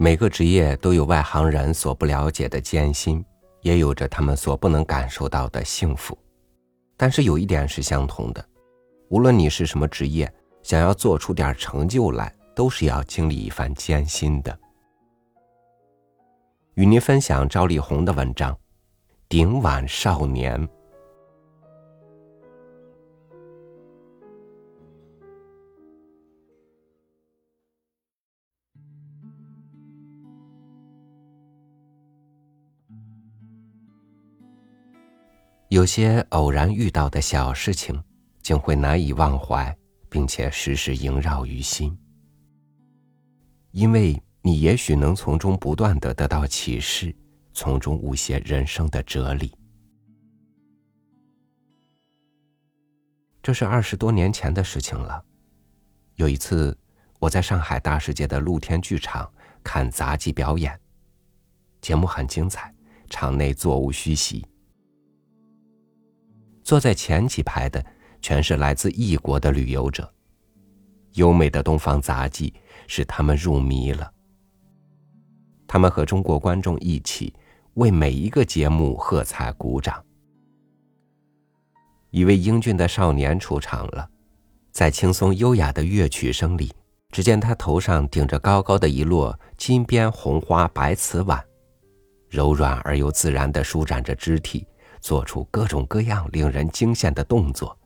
每个职业都有外行人所不了解的艰辛，也有着他们所不能感受到的幸福。但是有一点是相同的，无论你是什么职业，想要做出点成就来，都是要经历一番艰辛的。与您分享赵丽宏的文章《顶碗少年》。有些偶然遇到的小事情，竟会难以忘怀，并且时时萦绕于心。因为你也许能从中不断的得到启示，从中悟些人生的哲理。这是二十多年前的事情了。有一次，我在上海大世界的露天剧场看杂技表演，节目很精彩，场内座无虚席。坐在前几排的全是来自异国的旅游者，优美的东方杂技使他们入迷了。他们和中国观众一起为每一个节目喝彩鼓掌。一位英俊的少年出场了，在轻松优雅的乐曲声里，只见他头上顶着高高的一摞金边红花白瓷碗，柔软而又自然的舒展着肢体。做出各种各样令人惊羡的动作，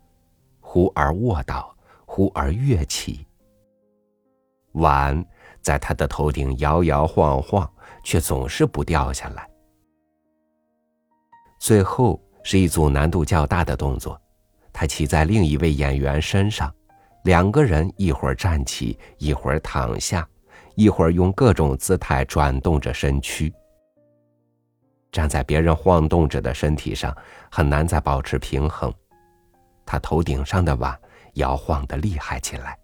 忽而卧倒，忽而跃起。碗在他的头顶摇摇晃晃，却总是不掉下来。最后是一组难度较大的动作，他骑在另一位演员身上，两个人一会儿站起，一会儿躺下，一会儿用各种姿态转动着身躯。站在别人晃动着的身体上，很难再保持平衡。他头顶上的碗摇晃的厉害起来。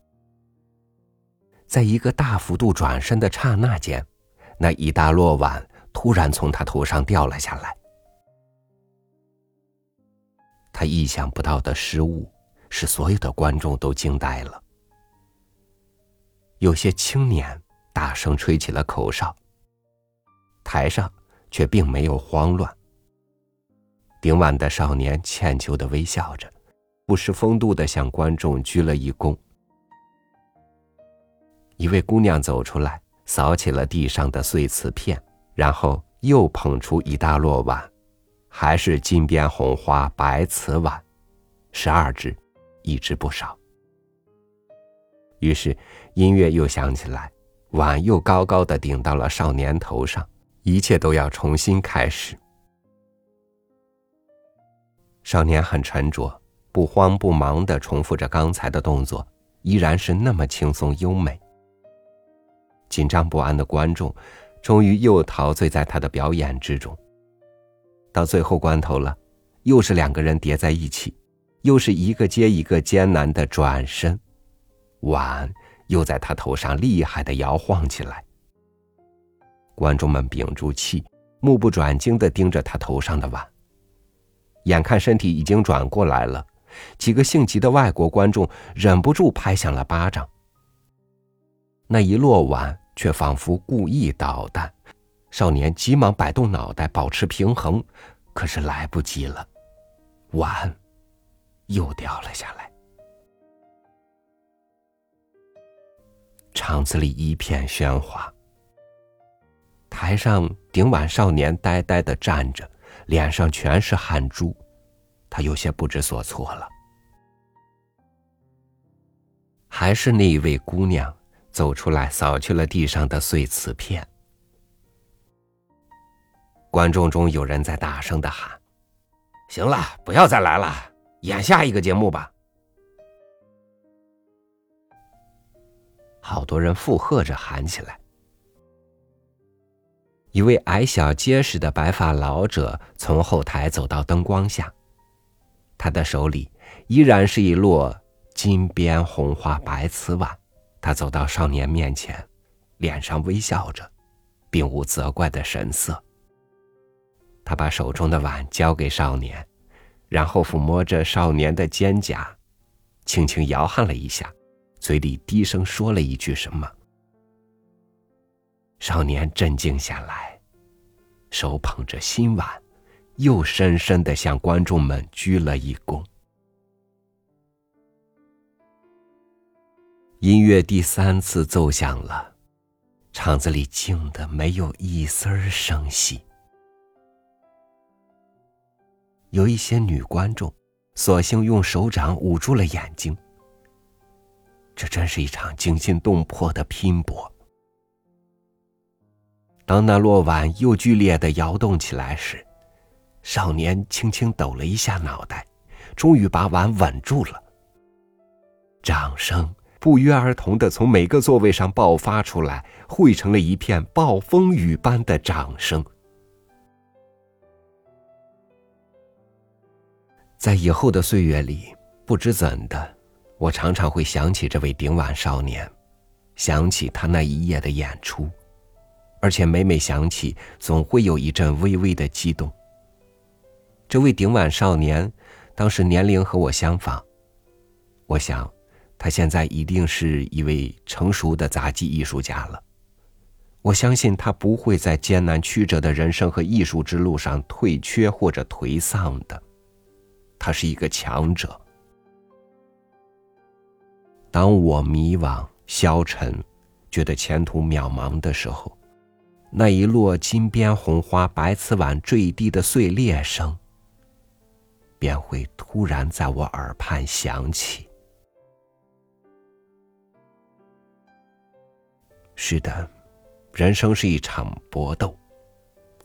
在一个大幅度转身的刹那间，那一大摞碗突然从他头上掉了下来。他意想不到的失误，使所有的观众都惊呆了。有些青年大声吹起了口哨。台上。却并没有慌乱。顶碗的少年歉疚的微笑着，不失风度的向观众鞠了一躬。一位姑娘走出来，扫起了地上的碎瓷片，然后又捧出一大摞碗，还是金边红花白瓷碗，十二只，一只不少。于是音乐又响起来，碗又高高的顶到了少年头上。一切都要重新开始。少年很沉着，不慌不忙的重复着刚才的动作，依然是那么轻松优美。紧张不安的观众，终于又陶醉在他的表演之中。到最后关头了，又是两个人叠在一起，又是一个接一个艰难的转身，碗又在他头上厉害的摇晃起来。观众们屏住气，目不转睛的盯着他头上的碗。眼看身体已经转过来了，几个性急的外国观众忍不住拍响了巴掌。那一落碗却仿佛故意捣蛋，少年急忙摆动脑袋保持平衡，可是来不及了，碗又掉了下来。场子里一片喧哗。台上顶碗少年呆呆的站着，脸上全是汗珠，他有些不知所措了。还是那一位姑娘走出来，扫去了地上的碎瓷片。观众中有人在大声的喊：“行了，不要再来了，演下一个节目吧。”好多人附和着喊起来。一位矮小结实的白发老者从后台走到灯光下，他的手里依然是一摞金边红花白瓷碗。他走到少年面前，脸上微笑着，并无责怪的神色。他把手中的碗交给少年，然后抚摸着少年的肩胛，轻轻摇撼了一下，嘴里低声说了一句什么。少年镇静下来，手捧着新碗，又深深的向观众们鞠了一躬。音乐第三次奏响了，场子里静的没有一丝儿声息。有一些女观众，索性用手掌捂住了眼睛。这真是一场惊心动魄的拼搏。当那落碗又剧烈的摇动起来时，少年轻轻抖了一下脑袋，终于把碗稳住了。掌声。不约而同的从每个座位上爆发出来，汇成了一片暴风雨般的掌声。在以后的岁月里，不知怎的，我常常会想起这位顶碗少年，想起他那一夜的演出，而且每每想起，总会有一阵微微的激动。这位顶碗少年，当时年龄和我相仿，我想。他现在一定是一位成熟的杂技艺术家了。我相信他不会在艰难曲折的人生和艺术之路上退却或者颓丧的。他是一个强者。当我迷惘、消沉，觉得前途渺茫的时候，那一摞金边红花白瓷碗坠地的碎裂声，便会突然在我耳畔响起。是的，人生是一场搏斗，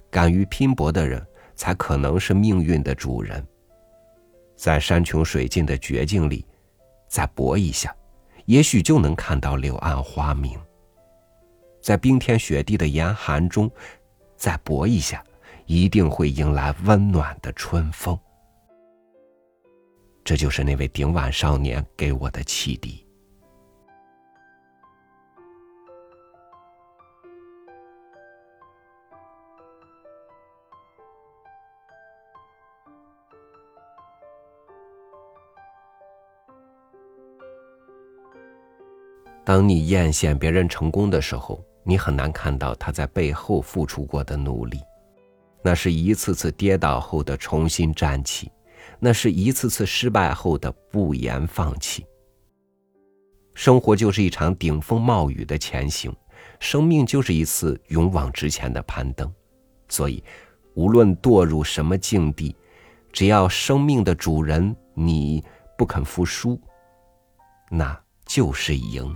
敢于拼搏的人才可能是命运的主人。在山穷水尽的绝境里，再搏一下，也许就能看到柳暗花明；在冰天雪地的严寒中，再搏一下，一定会迎来温暖的春风。这就是那位顶碗少年给我的启迪。当你艳羡别人成功的时候，你很难看到他在背后付出过的努力。那是一次次跌倒后的重新站起，那是一次次失败后的不言放弃。生活就是一场顶风冒雨的前行，生命就是一次勇往直前的攀登。所以，无论堕入什么境地，只要生命的主人你不肯服输，那就是赢。